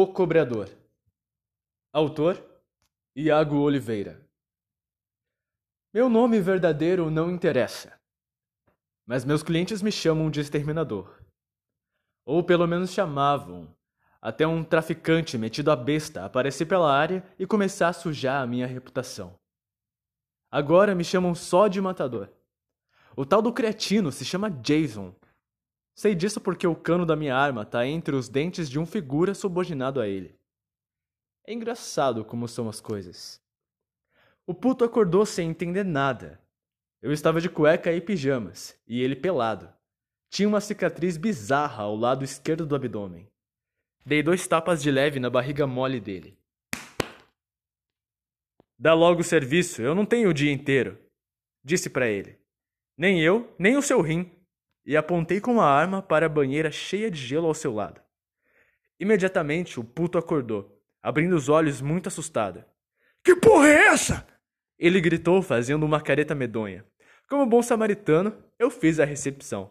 O Cobrador. Autor: Iago Oliveira. Meu nome verdadeiro não interessa, mas meus clientes me chamam de exterminador. Ou pelo menos chamavam, até um traficante metido a besta aparecer pela área e começar a sujar a minha reputação. Agora me chamam só de matador. O tal do cretino se chama Jason Sei disso porque o cano da minha arma tá entre os dentes de um figura subordinado a ele. É engraçado como são as coisas. O puto acordou sem entender nada. Eu estava de cueca e pijamas, e ele pelado. Tinha uma cicatriz bizarra ao lado esquerdo do abdômen. Dei dois tapas de leve na barriga mole dele. Dá logo o serviço, eu não tenho o dia inteiro, disse para ele. Nem eu, nem o seu rim e apontei com a arma para a banheira cheia de gelo ao seu lado. Imediatamente o puto acordou, abrindo os olhos muito assustado. Que porra é essa? Ele gritou, fazendo uma careta medonha. Como bom samaritano, eu fiz a recepção.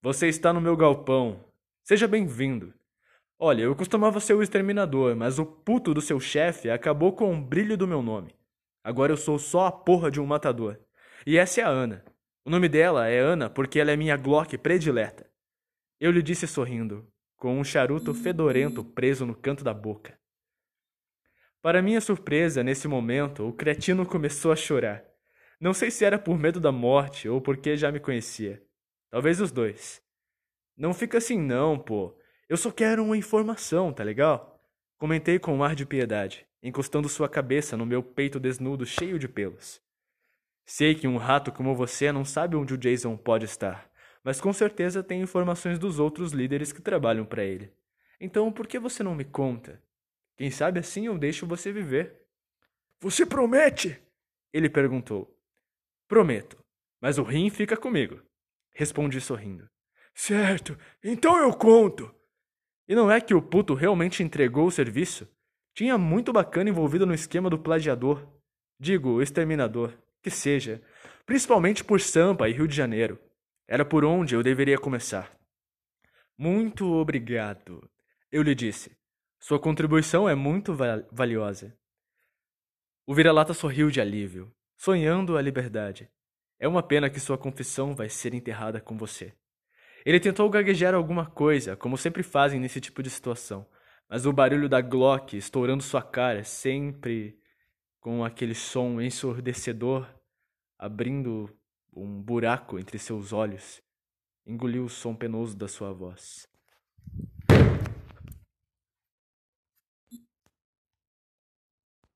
Você está no meu galpão. Seja bem-vindo. Olha, eu costumava ser o exterminador, mas o puto do seu chefe acabou com o brilho do meu nome. Agora eu sou só a porra de um matador. E essa é a Ana. O nome dela é Ana porque ela é minha Glock predileta. Eu lhe disse sorrindo, com um charuto fedorento preso no canto da boca. Para minha surpresa, nesse momento, o cretino começou a chorar. Não sei se era por medo da morte ou porque já me conhecia. Talvez os dois. Não fica assim não, pô. Eu só quero uma informação, tá legal? Comentei com um ar de piedade, encostando sua cabeça no meu peito desnudo cheio de pelos. Sei que um rato como você não sabe onde o Jason pode estar, mas com certeza tem informações dos outros líderes que trabalham para ele. Então por que você não me conta? Quem sabe assim eu deixo você viver. Você promete? Ele perguntou. Prometo, mas o rim fica comigo. Respondi sorrindo. Certo, então eu conto. E não é que o puto realmente entregou o serviço? Tinha muito bacana envolvido no esquema do plagiador. Digo, o exterminador que seja, principalmente por Sampa e Rio de Janeiro. Era por onde eu deveria começar. Muito obrigado, eu lhe disse. Sua contribuição é muito valiosa. O vira-lata sorriu de alívio, sonhando a liberdade. É uma pena que sua confissão vai ser enterrada com você. Ele tentou gaguejar alguma coisa, como sempre fazem nesse tipo de situação, mas o barulho da Glock estourando sua cara sempre com aquele som ensurdecedor, abrindo um buraco entre seus olhos, engoliu o som penoso da sua voz.